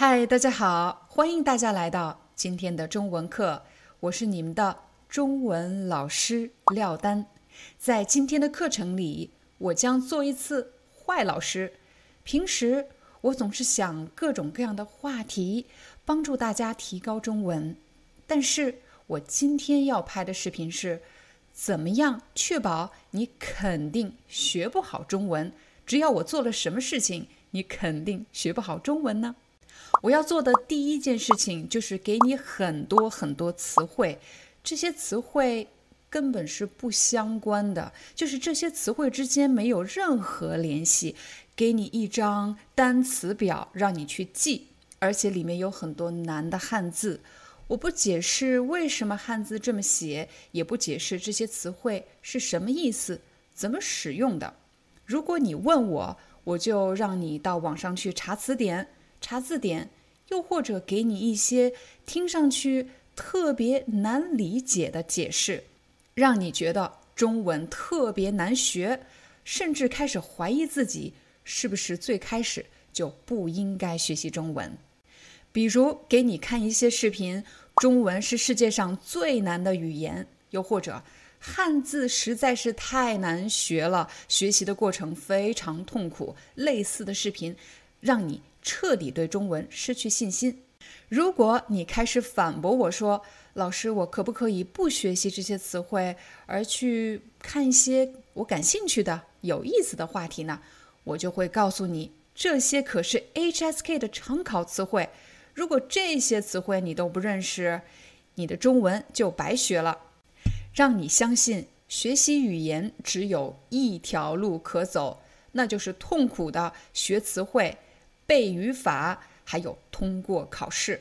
嗨，大家好，欢迎大家来到今天的中文课，我是你们的中文老师廖丹。在今天的课程里，我将做一次坏老师。平时我总是想各种各样的话题，帮助大家提高中文。但是我今天要拍的视频是，怎么样确保你肯定学不好中文？只要我做了什么事情，你肯定学不好中文呢？我要做的第一件事情就是给你很多很多词汇，这些词汇根本是不相关的，就是这些词汇之间没有任何联系。给你一张单词表，让你去记，而且里面有很多难的汉字。我不解释为什么汉字这么写，也不解释这些词汇是什么意思，怎么使用的。如果你问我，我就让你到网上去查词典。查字典，又或者给你一些听上去特别难理解的解释，让你觉得中文特别难学，甚至开始怀疑自己是不是最开始就不应该学习中文。比如给你看一些视频，中文是世界上最难的语言，又或者汉字实在是太难学了，学习的过程非常痛苦，类似的视频让你。彻底对中文失去信心。如果你开始反驳我说：“老师，我可不可以不学习这些词汇，而去看一些我感兴趣的、有意思的话题呢？”我就会告诉你，这些可是 HSK 的常考词汇。如果这些词汇你都不认识，你的中文就白学了。让你相信学习语言只有一条路可走，那就是痛苦的学词汇。背语法，还有通过考试。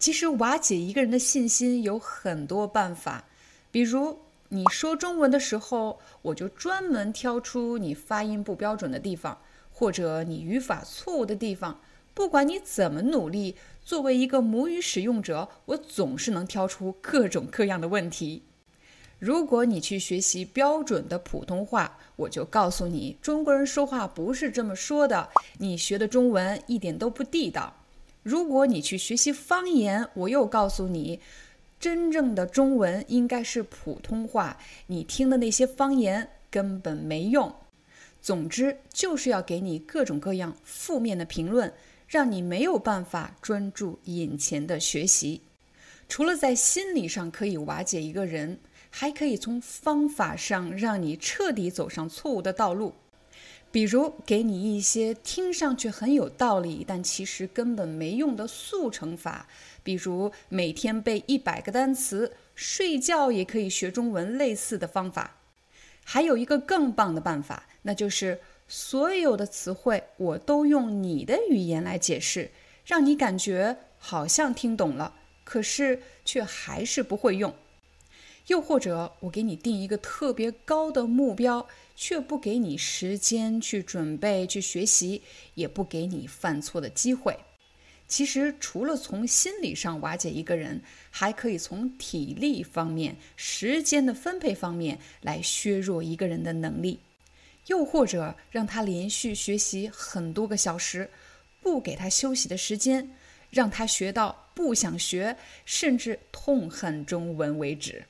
其实瓦解一个人的信心有很多办法，比如你说中文的时候，我就专门挑出你发音不标准的地方，或者你语法错误的地方。不管你怎么努力，作为一个母语使用者，我总是能挑出各种各样的问题。如果你去学习标准的普通话，我就告诉你，中国人说话不是这么说的。你学的中文一点都不地道。如果你去学习方言，我又告诉你，真正的中文应该是普通话。你听的那些方言根本没用。总之，就是要给你各种各样负面的评论，让你没有办法专注眼前的学习。除了在心理上可以瓦解一个人。还可以从方法上让你彻底走上错误的道路，比如给你一些听上去很有道理，但其实根本没用的速成法，比如每天背一百个单词，睡觉也可以学中文类似的方法。还有一个更棒的办法，那就是所有的词汇我都用你的语言来解释，让你感觉好像听懂了，可是却还是不会用。又或者，我给你定一个特别高的目标，却不给你时间去准备、去学习，也不给你犯错的机会。其实，除了从心理上瓦解一个人，还可以从体力方面、时间的分配方面来削弱一个人的能力。又或者，让他连续学习很多个小时，不给他休息的时间，让他学到不想学，甚至痛恨中文为止。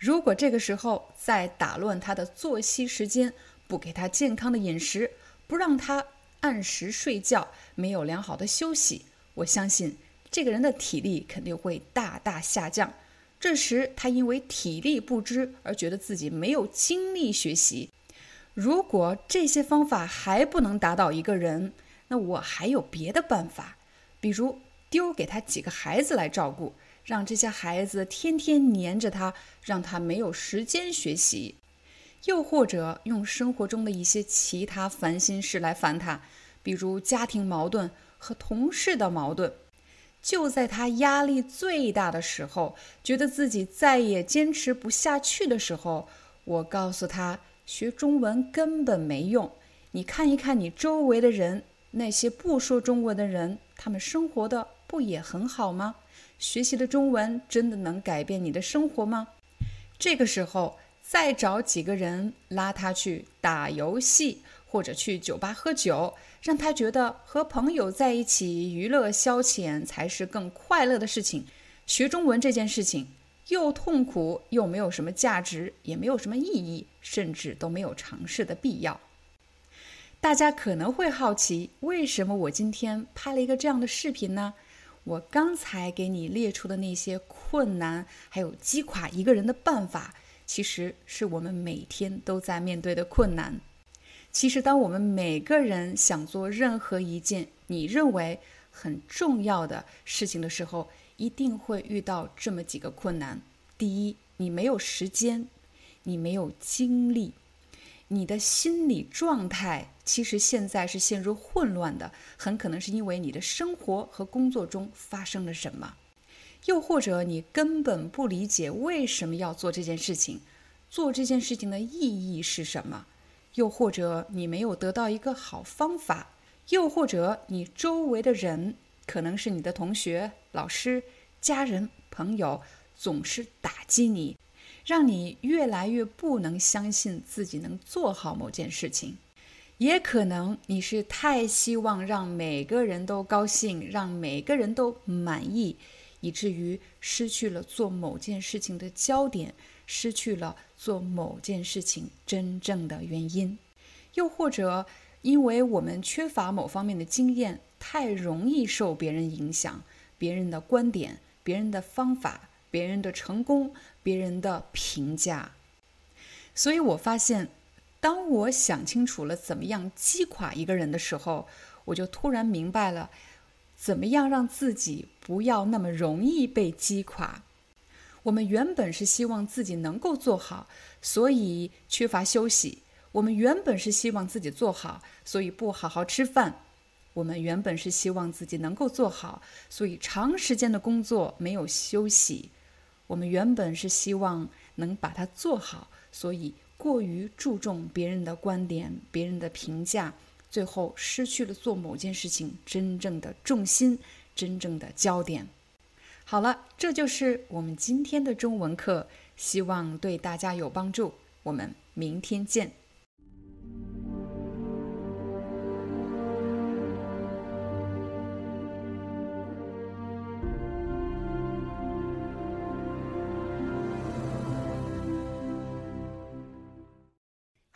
如果这个时候再打乱他的作息时间，不给他健康的饮食，不让他按时睡觉，没有良好的休息，我相信这个人的体力肯定会大大下降。这时他因为体力不支而觉得自己没有精力学习。如果这些方法还不能打倒一个人，那我还有别的办法，比如丢给他几个孩子来照顾。让这些孩子天天黏着他，让他没有时间学习；又或者用生活中的一些其他烦心事来烦他，比如家庭矛盾和同事的矛盾。就在他压力最大的时候，觉得自己再也坚持不下去的时候，我告诉他，学中文根本没用。你看一看你周围的人，那些不说中文的人，他们生活的不也很好吗？学习的中文真的能改变你的生活吗？这个时候，再找几个人拉他去打游戏。或者去酒吧喝酒，让他觉得和朋友在一起娱乐消遣才是更快乐的事情。学中文这件事情又痛苦又没有什么价值，也没有什么意义，甚至都没有尝试的必要。大家可能会好奇，为什么我今天拍了一个这样的视频呢？我刚才给你列出的那些困难，还有击垮一个人的办法，其实是我们每天都在面对的困难。其实，当我们每个人想做任何一件你认为很重要的事情的时候，一定会遇到这么几个困难。第一，你没有时间，你没有精力，你的心理状态其实现在是陷入混乱的，很可能是因为你的生活和工作中发生了什么，又或者你根本不理解为什么要做这件事情，做这件事情的意义是什么。又或者你没有得到一个好方法，又或者你周围的人，可能是你的同学、老师、家人、朋友，总是打击你，让你越来越不能相信自己能做好某件事情。也可能你是太希望让每个人都高兴，让每个人都满意，以至于失去了做某件事情的焦点。失去了做某件事情真正的原因，又或者因为我们缺乏某方面的经验，太容易受别人影响，别人的观点、别人的方法、别人的成功、别人的评价。所以我发现，当我想清楚了怎么样击垮一个人的时候，我就突然明白了，怎么样让自己不要那么容易被击垮。我们原本是希望自己能够做好，所以缺乏休息；我们原本是希望自己做好，所以不好好吃饭；我们原本是希望自己能够做好，所以长时间的工作没有休息；我们原本是希望能把它做好，所以过于注重别人的观点、别人的评价，最后失去了做某件事情真正的重心、真正的焦点。好了，这就是我们今天的中文课，希望对大家有帮助。我们明天见。